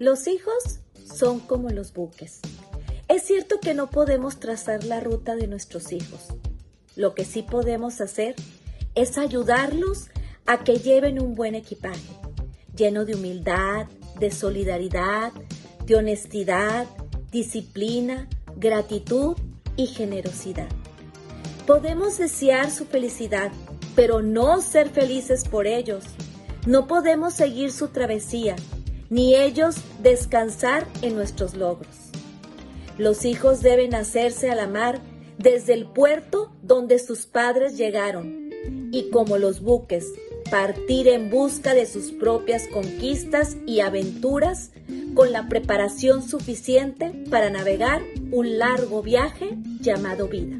Los hijos son como los buques. Es cierto que no podemos trazar la ruta de nuestros hijos. Lo que sí podemos hacer es ayudarlos a que lleven un buen equipaje, lleno de humildad, de solidaridad, de honestidad, disciplina, gratitud y generosidad. Podemos desear su felicidad, pero no ser felices por ellos. No podemos seguir su travesía, ni ellos descansar en nuestros logros. Los hijos deben hacerse a la mar desde el puerto donde sus padres llegaron, y como los buques, partir en busca de sus propias conquistas y aventuras con la preparación suficiente para navegar un largo viaje llamado vida.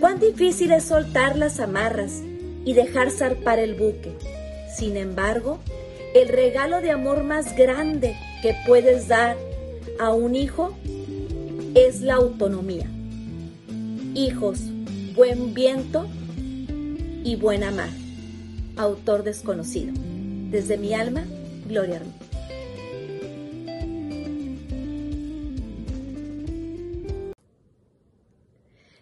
Cuán difícil es soltar las amarras y dejar zarpar el buque. Sin embargo, el regalo de amor más grande que puedes dar a un hijo es la autonomía. Hijos, buen viento y buena mar. Autor desconocido. Desde mi alma, Gloria Armenta.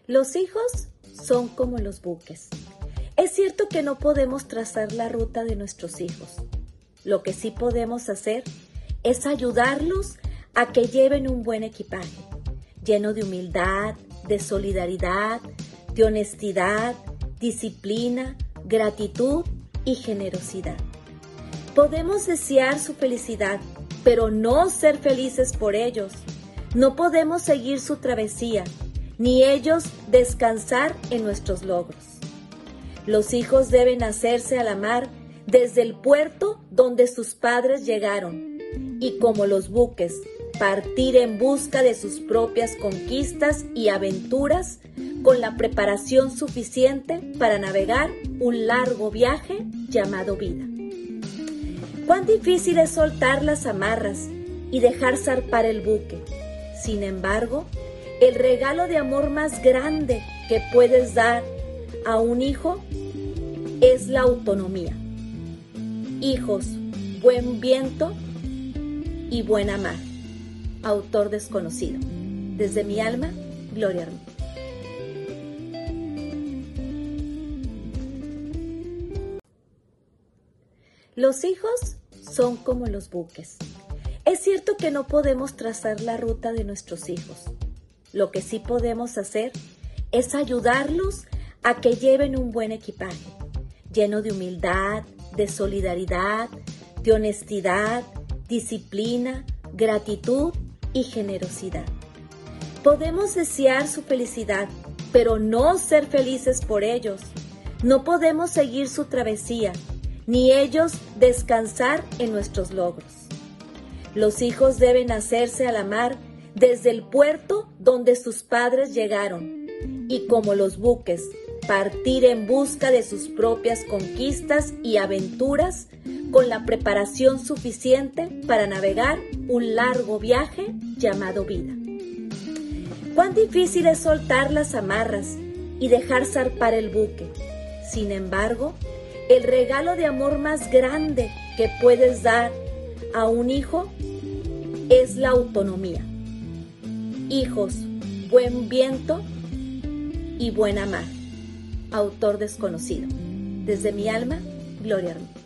Los hijos son como los buques. Es cierto que no podemos trazar la ruta de nuestros hijos. Lo que sí podemos hacer es ayudarlos a que lleven un buen equipaje, lleno de humildad, de solidaridad, de honestidad, disciplina, gratitud y generosidad. Podemos desear su felicidad, pero no ser felices por ellos. No podemos seguir su travesía ni ellos descansar en nuestros logros. Los hijos deben hacerse a la mar desde el puerto donde sus padres llegaron y como los buques, partir en busca de sus propias conquistas y aventuras con la preparación suficiente para navegar un largo viaje llamado vida. Cuán difícil es soltar las amarras y dejar zarpar el buque. Sin embargo, el regalo de amor más grande que puedes dar a un hijo es la autonomía. Hijos, buen viento y buena mar. Autor desconocido. Desde mi alma, Gloria. Los hijos son como los buques. Es cierto que no podemos trazar la ruta de nuestros hijos lo que sí podemos hacer es ayudarlos a que lleven un buen equipaje, lleno de humildad, de solidaridad, de honestidad, disciplina, gratitud y generosidad. Podemos desear su felicidad, pero no ser felices por ellos. No podemos seguir su travesía, ni ellos descansar en nuestros logros. Los hijos deben hacerse a la mar desde el puerto donde sus padres llegaron y como los buques, partir en busca de sus propias conquistas y aventuras con la preparación suficiente para navegar un largo viaje llamado vida. Cuán difícil es soltar las amarras y dejar zarpar el buque. Sin embargo, el regalo de amor más grande que puedes dar a un hijo es la autonomía hijos, buen viento y buena mar. Autor desconocido. Desde mi alma, Gloria Armenta.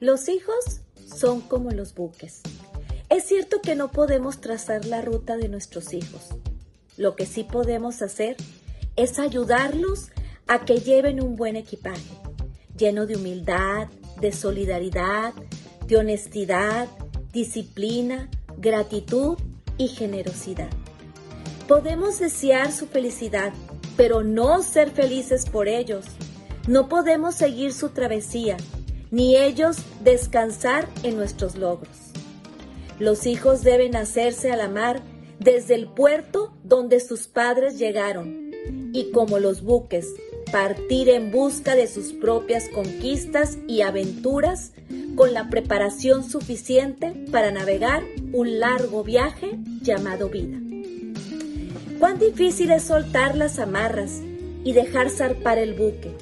Los hijos son como los buques. Es cierto que no podemos trazar la ruta de nuestros hijos. Lo que sí podemos hacer es ayudarlos a que lleven un buen equipaje, lleno de humildad, de solidaridad, de honestidad, disciplina, gratitud y generosidad. Podemos desear su felicidad, pero no ser felices por ellos. No podemos seguir su travesía, ni ellos descansar en nuestros logros. Los hijos deben hacerse a la mar desde el puerto donde sus padres llegaron, y como los buques partir en busca de sus propias conquistas y aventuras con la preparación suficiente para navegar un largo viaje llamado vida. Cuán difícil es soltar las amarras y dejar zarpar el buque.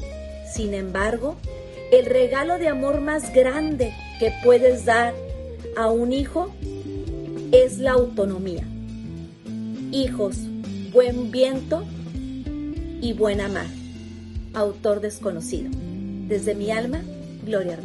Sin embargo, el regalo de amor más grande que puedes dar a un hijo es la autonomía. Hijos, buen viento y buena mar. Autor desconocido. Desde mi alma, Gloria.